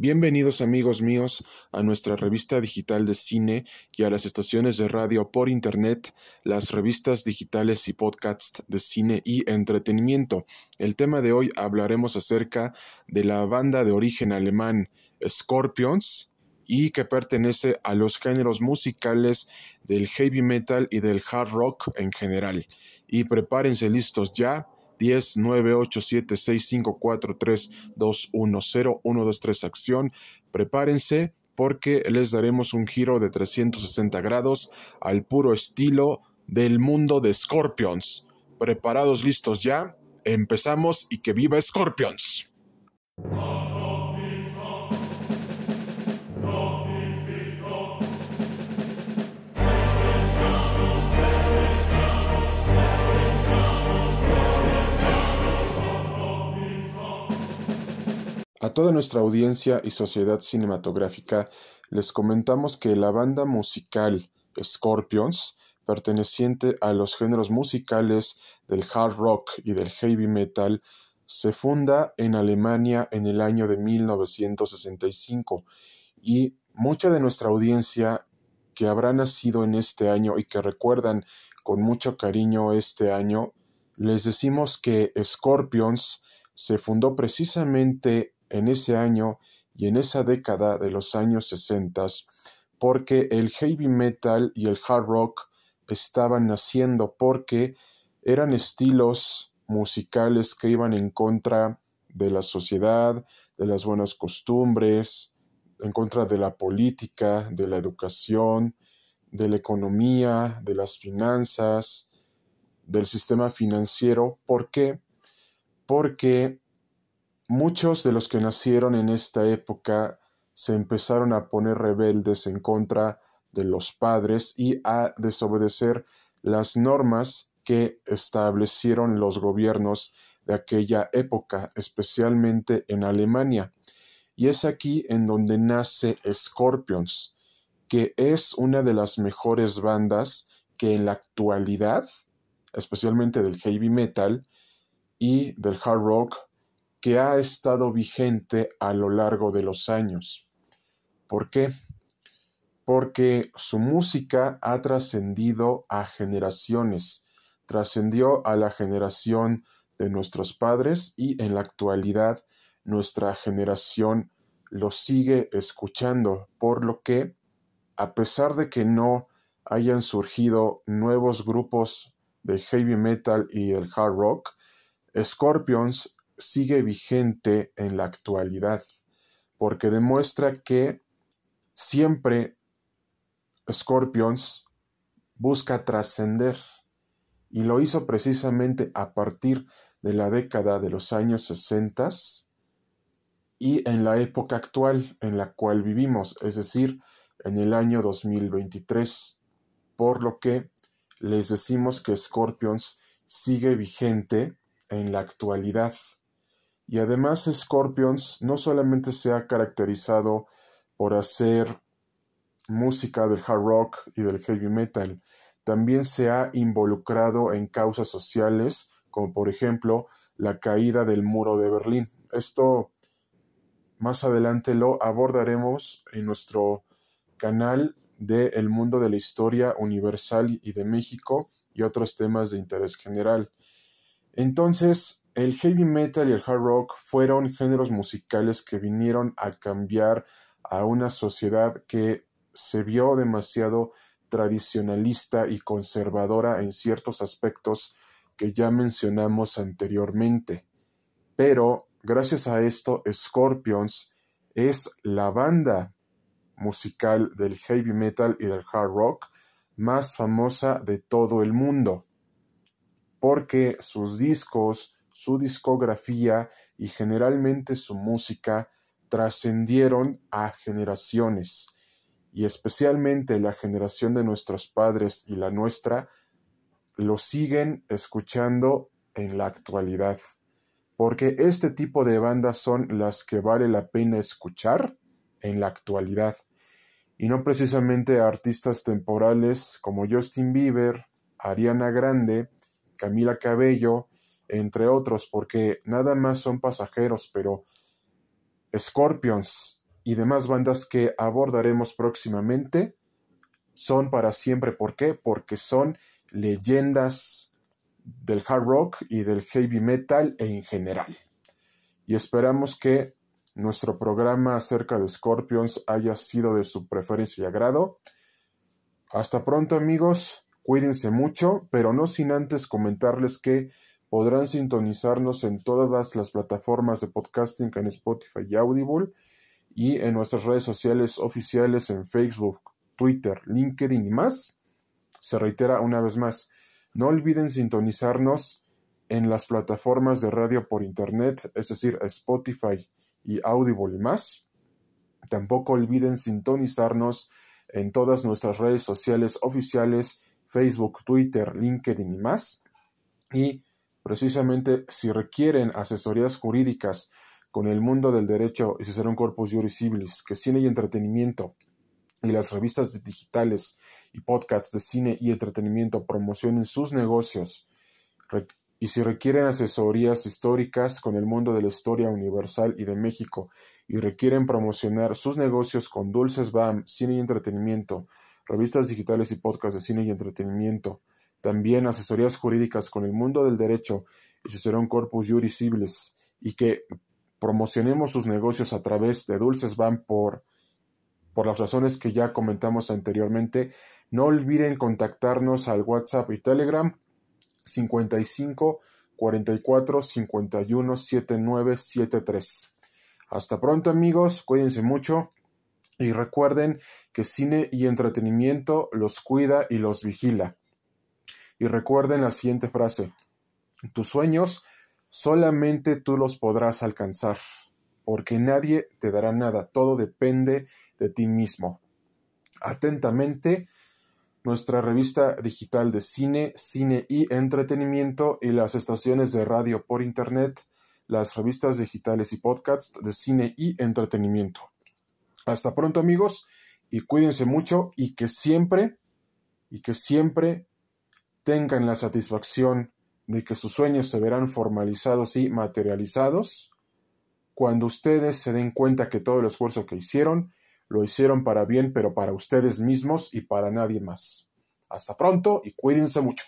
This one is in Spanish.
Bienvenidos amigos míos a nuestra revista digital de cine y a las estaciones de radio por internet, las revistas digitales y podcasts de cine y entretenimiento. El tema de hoy hablaremos acerca de la banda de origen alemán Scorpions y que pertenece a los géneros musicales del heavy metal y del hard rock en general. Y prepárense listos ya 10 9 8 7 6 5 4 3 2 1 0 1 2 3 acción. Prepárense porque les daremos un giro de 360 grados al puro estilo del mundo de Scorpions. Preparados, listos ya. Empezamos y que viva Scorpions. Toda nuestra audiencia y sociedad cinematográfica les comentamos que la banda musical Scorpions, perteneciente a los géneros musicales del hard rock y del heavy metal, se funda en Alemania en el año de 1965 y mucha de nuestra audiencia que habrá nacido en este año y que recuerdan con mucho cariño este año, les decimos que Scorpions se fundó precisamente en ese año y en esa década de los años 60 porque el heavy metal y el hard rock estaban naciendo porque eran estilos musicales que iban en contra de la sociedad, de las buenas costumbres, en contra de la política, de la educación, de la economía, de las finanzas, del sistema financiero. ¿Por qué? Porque Muchos de los que nacieron en esta época se empezaron a poner rebeldes en contra de los padres y a desobedecer las normas que establecieron los gobiernos de aquella época, especialmente en Alemania. Y es aquí en donde nace Scorpions, que es una de las mejores bandas que en la actualidad, especialmente del heavy metal y del hard rock, que ha estado vigente a lo largo de los años. ¿Por qué? Porque su música ha trascendido a generaciones, trascendió a la generación de nuestros padres y en la actualidad nuestra generación lo sigue escuchando, por lo que, a pesar de que no hayan surgido nuevos grupos de heavy metal y el hard rock, Scorpions sigue vigente en la actualidad, porque demuestra que siempre Scorpions busca trascender y lo hizo precisamente a partir de la década de los años 60 y en la época actual en la cual vivimos, es decir, en el año 2023, por lo que les decimos que Scorpions sigue vigente en la actualidad. Y además Scorpions no solamente se ha caracterizado por hacer música del hard rock y del heavy metal, también se ha involucrado en causas sociales, como por ejemplo la caída del muro de Berlín. Esto más adelante lo abordaremos en nuestro canal de El Mundo de la Historia Universal y de México y otros temas de interés general. Entonces, el heavy metal y el hard rock fueron géneros musicales que vinieron a cambiar a una sociedad que se vio demasiado tradicionalista y conservadora en ciertos aspectos que ya mencionamos anteriormente. Pero gracias a esto, Scorpions es la banda musical del heavy metal y del hard rock más famosa de todo el mundo, porque sus discos, su discografía y generalmente su música trascendieron a generaciones, y especialmente la generación de nuestros padres y la nuestra, lo siguen escuchando en la actualidad, porque este tipo de bandas son las que vale la pena escuchar en la actualidad, y no precisamente artistas temporales como Justin Bieber, Ariana Grande, Camila Cabello, entre otros, porque nada más son pasajeros, pero Scorpions y demás bandas que abordaremos próximamente son para siempre. ¿Por qué? Porque son leyendas del hard rock y del heavy metal en general. Y esperamos que nuestro programa acerca de Scorpions haya sido de su preferencia y agrado. Hasta pronto amigos, cuídense mucho, pero no sin antes comentarles que podrán sintonizarnos en todas las plataformas de podcasting en Spotify y Audible y en nuestras redes sociales oficiales en Facebook, Twitter, LinkedIn y más. Se reitera una vez más, no olviden sintonizarnos en las plataformas de radio por Internet, es decir, Spotify y Audible y más. Tampoco olviden sintonizarnos en todas nuestras redes sociales oficiales, Facebook, Twitter, LinkedIn y más. Y precisamente si requieren asesorías jurídicas con el mundo del derecho y si un corpus juris civilis, que cine y entretenimiento y las revistas digitales y podcasts de cine y entretenimiento promocionen sus negocios y si requieren asesorías históricas con el mundo de la historia universal y de México y requieren promocionar sus negocios con Dulces BAM, cine y entretenimiento, revistas digitales y podcasts de cine y entretenimiento, también asesorías jurídicas con el mundo del derecho y si un corpus juris y que promocionemos sus negocios a través de Dulces BAM por por las razones que ya comentamos anteriormente, no olviden contactarnos al WhatsApp y Telegram 55 44 51 79 73. Hasta pronto amigos, cuídense mucho y recuerden que cine y entretenimiento los cuida y los vigila. Y recuerden la siguiente frase, tus sueños solamente tú los podrás alcanzar porque nadie te dará nada, todo depende de ti mismo. Atentamente, nuestra revista digital de cine, cine y entretenimiento y las estaciones de radio por internet, las revistas digitales y podcasts de cine y entretenimiento. Hasta pronto amigos y cuídense mucho y que siempre y que siempre tengan la satisfacción de que sus sueños se verán formalizados y materializados cuando ustedes se den cuenta que todo el esfuerzo que hicieron, lo hicieron para bien, pero para ustedes mismos y para nadie más. Hasta pronto y cuídense mucho.